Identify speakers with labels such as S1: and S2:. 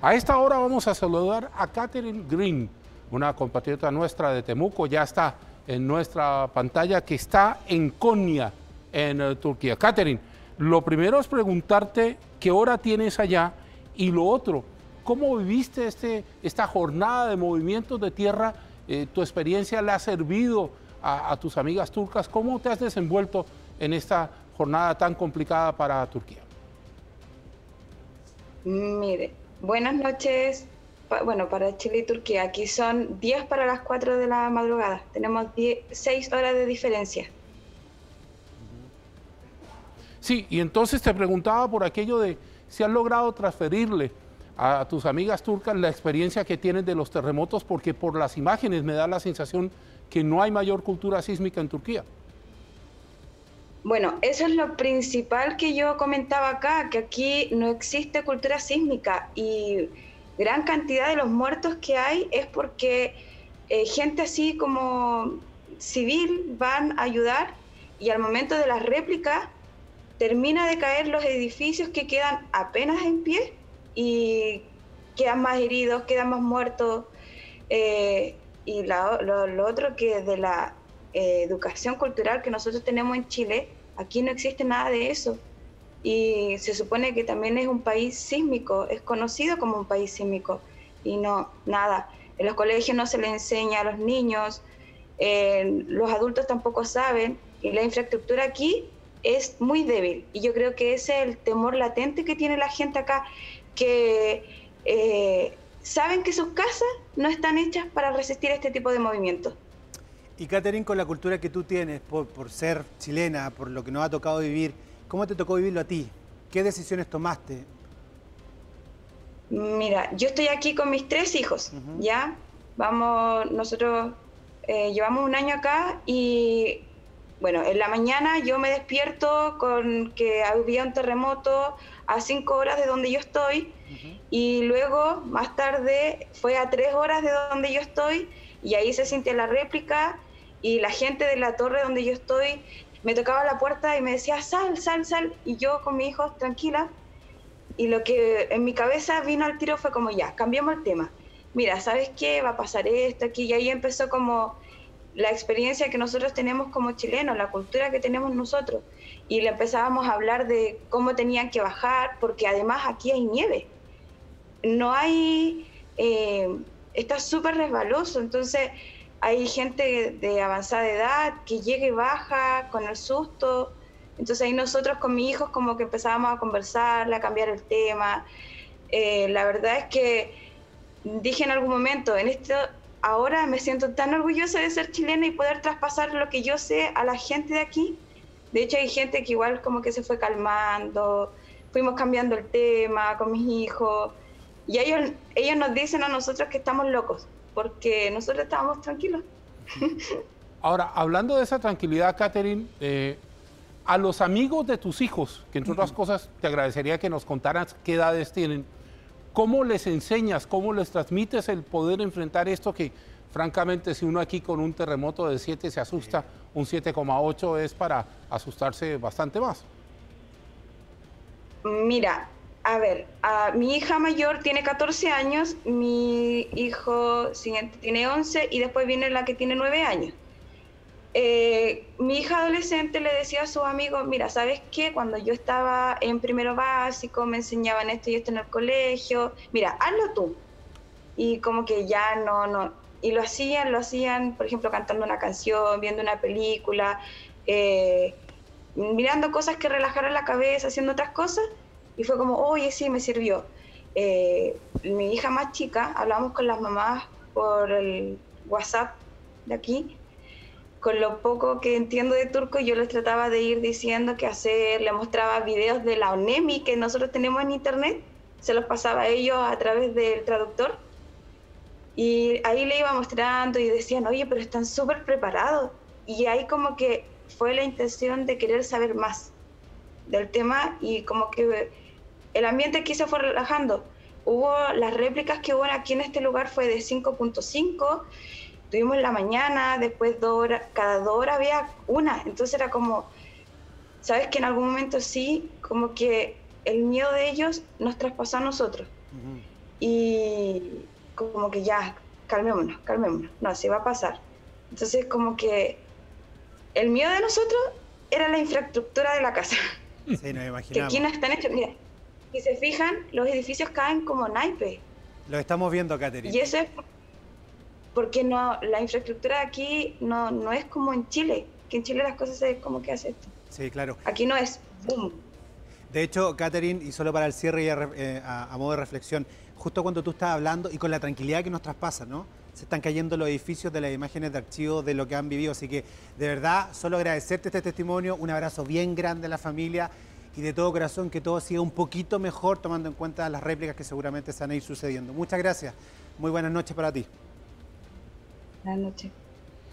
S1: A esta hora vamos a saludar a Catherine Green, una compatriota nuestra de Temuco, ya está en nuestra pantalla, que está en Konya, en eh, Turquía. Catherine, lo primero es preguntarte qué hora tienes allá y lo otro, ¿cómo viviste este, esta jornada de movimientos de tierra? Eh, ¿Tu experiencia le ha servido a, a tus amigas turcas? ¿Cómo te has desenvuelto en esta jornada tan complicada para Turquía?
S2: Mire, buenas noches. Bueno, para Chile y Turquía, aquí son 10 para las 4 de la madrugada. Tenemos 6 horas de diferencia.
S1: Sí, y entonces te preguntaba por aquello de si has logrado transferirle a tus amigas turcas la experiencia que tienen de los terremotos, porque por las imágenes me da la sensación que no hay mayor cultura sísmica en Turquía.
S2: Bueno, eso es lo principal que yo comentaba acá, que aquí no existe cultura sísmica y gran cantidad de los muertos que hay es porque eh, gente así como civil van a ayudar y al momento de la réplica termina de caer los edificios que quedan apenas en pie y quedan más heridos, quedan más muertos. Eh, y lo, otro que de la eh, educación cultural que nosotros tenemos en Chile, aquí no existe nada de eso. Y se supone que también es un país sísmico, es conocido como un país sísmico. Y no, nada. En los colegios no se le enseña a los niños, eh, los adultos tampoco saben, y la infraestructura aquí es muy débil. Y yo creo que ese es el temor latente que tiene la gente acá, que eh, saben que sus casas no están hechas para resistir este tipo de movimientos.
S3: Y Catherine, con la cultura que tú tienes, por, por, ser chilena, por lo que nos ha tocado vivir, ¿cómo te tocó vivirlo a ti? ¿Qué decisiones tomaste?
S2: Mira, yo estoy aquí con mis tres hijos, ¿ya? Vamos, nosotros eh, llevamos un año acá y bueno, en la mañana yo me despierto con que había un terremoto a cinco horas de donde yo estoy y luego más tarde fue a tres horas de donde yo estoy y ahí se sintió la réplica y la gente de la torre donde yo estoy me tocaba la puerta y me decía sal, sal, sal y yo con mi hijo tranquila y lo que en mi cabeza vino al tiro fue como ya, cambiamos el tema. Mira, ¿sabes qué? Va a pasar esto aquí y ahí empezó como la experiencia que nosotros tenemos como chilenos, la cultura que tenemos nosotros. Y le empezábamos a hablar de cómo tenían que bajar, porque además aquí hay nieve. No hay, eh, está súper resbaloso, entonces hay gente de avanzada edad que llega y baja con el susto. Entonces ahí nosotros con mis hijos como que empezábamos a conversar, a cambiar el tema. Eh, la verdad es que dije en algún momento, en esto ahora me siento tan orgullosa de ser chilena y poder traspasar lo que yo sé a la gente de aquí. De hecho, hay gente que igual como que se fue calmando, fuimos cambiando el tema con mis hijos. Y ellos, ellos nos dicen a nosotros que estamos locos, porque nosotros estábamos tranquilos.
S1: Ahora, hablando de esa tranquilidad, Catherine, eh, a los amigos de tus hijos, que entre otras cosas te agradecería que nos contaras qué edades tienen, ¿Cómo les enseñas, cómo les transmites el poder enfrentar esto que francamente si uno aquí con un terremoto de 7 se asusta, un 7,8 es para asustarse bastante más?
S2: Mira, a ver, mi hija mayor tiene 14 años, mi hijo siguiente tiene 11 y después viene la que tiene 9 años. Eh, mi hija adolescente le decía a sus amigos, mira, ¿sabes qué? Cuando yo estaba en primero básico me enseñaban esto y esto en el colegio, mira, hazlo tú. Y como que ya no, no, y lo hacían, lo hacían, por ejemplo, cantando una canción, viendo una película, eh, mirando cosas que relajaran la cabeza, haciendo otras cosas, y fue como, oye, sí, me sirvió. Eh, mi hija más chica, hablamos con las mamás por el WhatsApp de aquí, con lo poco que entiendo de turco, yo les trataba de ir diciendo qué hacer, les mostraba videos de la ONEMI que nosotros tenemos en internet, se los pasaba a ellos a través del traductor. Y ahí le iba mostrando y decían, oye, pero están súper preparados. Y ahí como que fue la intención de querer saber más del tema y como que el ambiente aquí se fue relajando. Hubo las réplicas que hubo aquí en este lugar fue de 5.5 tuvimos en la mañana, después dos horas, cada dos horas había una, entonces era como, sabes que en algún momento sí, como que el miedo de ellos nos traspasó a nosotros. y como que ya, calmémonos, calmémonos, no, se va a pasar. Entonces como que el miedo de nosotros era la infraestructura de la casa.
S3: Sí, imaginamos.
S2: Que aquí no están hechos, mira, si se fijan, los edificios caen como naipes.
S3: Lo estamos viendo, Catherine.
S2: Y eso es porque no, la infraestructura de aquí no, no es como en Chile, que en Chile las cosas es como que hace esto.
S3: Sí, claro.
S2: Aquí no es boom.
S3: De hecho, Catherine, y solo para el cierre y a, eh, a, a, modo de reflexión, justo cuando tú estás hablando y con la tranquilidad que nos traspasa, ¿no? Se están cayendo los edificios de las imágenes de archivo de lo que han vivido. Así que, de verdad, solo agradecerte este testimonio, un abrazo bien grande a la familia y de todo corazón que todo siga un poquito mejor tomando en cuenta las réplicas que seguramente se van a sucediendo. Muchas gracias. Muy buenas noches para ti.
S2: Buenas noches.